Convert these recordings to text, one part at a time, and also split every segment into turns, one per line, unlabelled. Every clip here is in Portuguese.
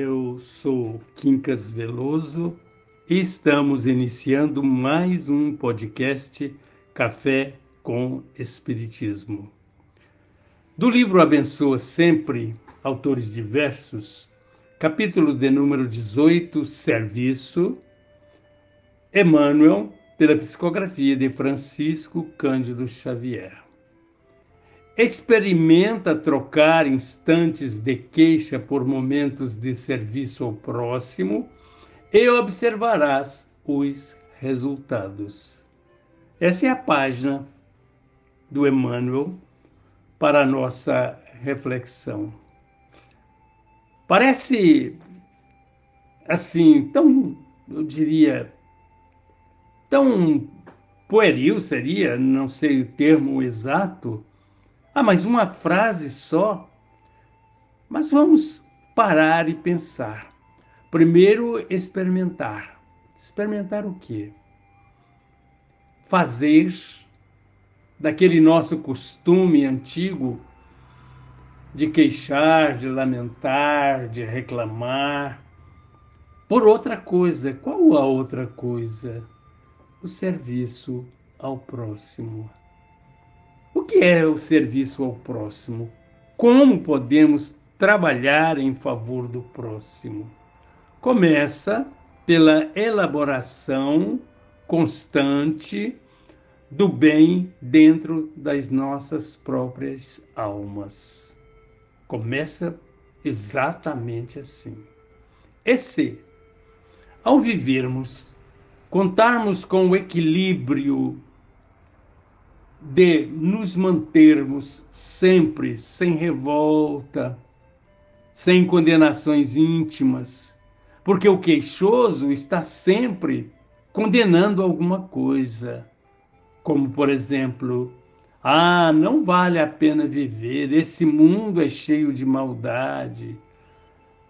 eu sou Quincas Veloso e estamos iniciando mais um podcast Café com Espiritismo. Do livro Abençoa Sempre, autores diversos, capítulo de número 18, Serviço, Emmanuel, pela psicografia de Francisco Cândido Xavier. Experimenta trocar instantes de queixa por momentos de serviço ao próximo e observarás os resultados. Essa é a página do Emmanuel para a nossa reflexão. Parece assim, tão, eu diria, tão pueril seria, não sei o termo exato, ah, mas uma frase só? Mas vamos parar e pensar. Primeiro, experimentar. Experimentar o quê? Fazer daquele nosso costume antigo de queixar, de lamentar, de reclamar, por outra coisa. Qual a outra coisa? O serviço ao próximo. Que é o serviço ao próximo? Como podemos trabalhar em favor do próximo? Começa pela elaboração constante do bem dentro das nossas próprias almas. Começa exatamente assim. E se, ao vivermos, contarmos com o equilíbrio de nos mantermos sempre sem revolta, sem condenações íntimas, porque o queixoso está sempre condenando alguma coisa, como por exemplo, ah, não vale a pena viver, esse mundo é cheio de maldade.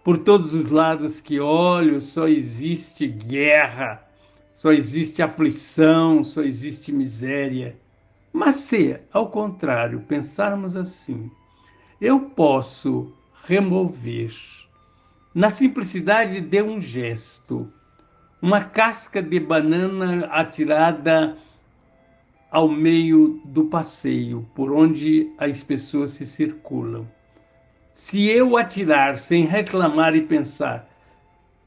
Por todos os lados que olho, só existe guerra, só existe aflição, só existe miséria. Mas se, ao contrário, pensarmos assim, eu posso remover, na simplicidade de um gesto, uma casca de banana atirada ao meio do passeio, por onde as pessoas se circulam. Se eu atirar sem reclamar e pensar,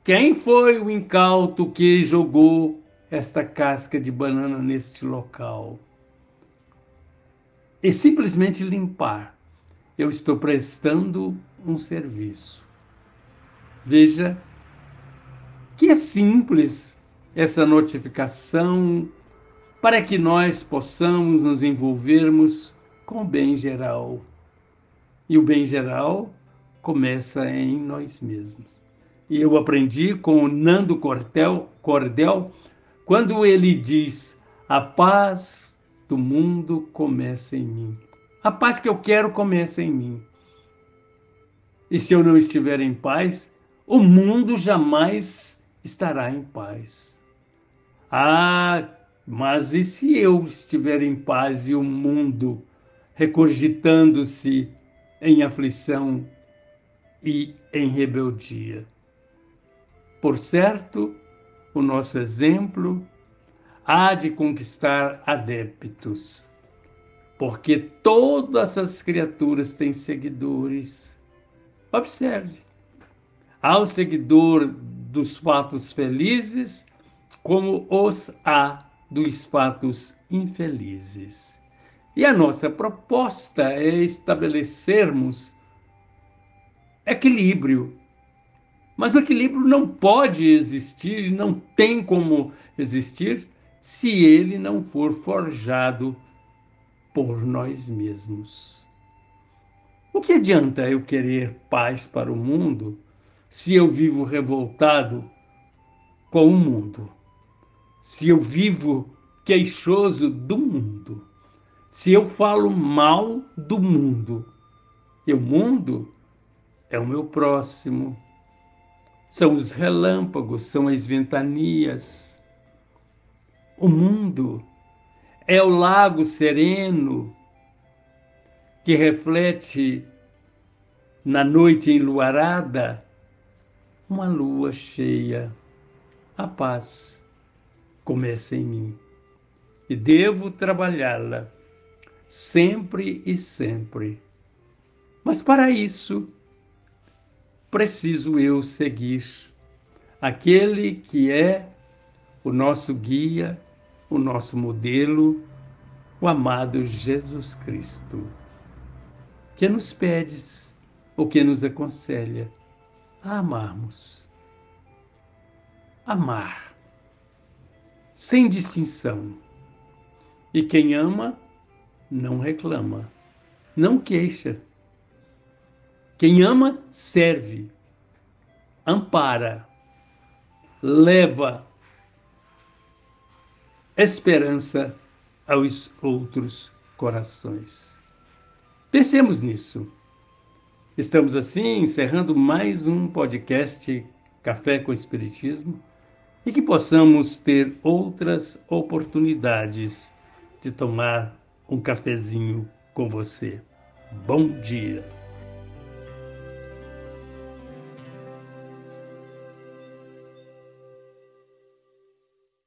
quem foi o incauto que jogou esta casca de banana neste local? E simplesmente limpar, eu estou prestando um serviço. Veja que é simples essa notificação para que nós possamos nos envolvermos com o bem geral. E o bem geral começa em nós mesmos. E eu aprendi com o Nando Cordel, Cordel quando ele diz: a paz do mundo começa em mim. A paz que eu quero começa em mim. E se eu não estiver em paz, o mundo jamais estará em paz. Ah, mas e se eu estiver em paz e o mundo recogitando-se em aflição e em rebeldia? Por certo, o nosso exemplo há de conquistar adeptos, porque todas as criaturas têm seguidores. Observe. Há o seguidor dos fatos felizes, como os há dos fatos infelizes. E a nossa proposta é estabelecermos equilíbrio. Mas o equilíbrio não pode existir, não tem como existir se ele não for forjado por nós mesmos. O que adianta eu querer paz para o mundo se eu vivo revoltado com o mundo? Se eu vivo queixoso do mundo? Se eu falo mal do mundo? E o mundo é o meu próximo. São os relâmpagos, são as ventanias, o mundo é o lago sereno que reflete na noite enluarada uma lua cheia. A paz começa em mim e devo trabalhá-la sempre e sempre. Mas para isso, preciso eu seguir aquele que é o nosso guia, o nosso modelo, o amado Jesus Cristo, que nos pede, ou que nos aconselha a amarmos. Amar, sem distinção. E quem ama, não reclama, não queixa. Quem ama, serve, ampara, leva esperança aos outros corações. Pensemos nisso. Estamos assim encerrando mais um podcast Café com Espiritismo e que possamos ter outras oportunidades de tomar um cafezinho com você. Bom dia!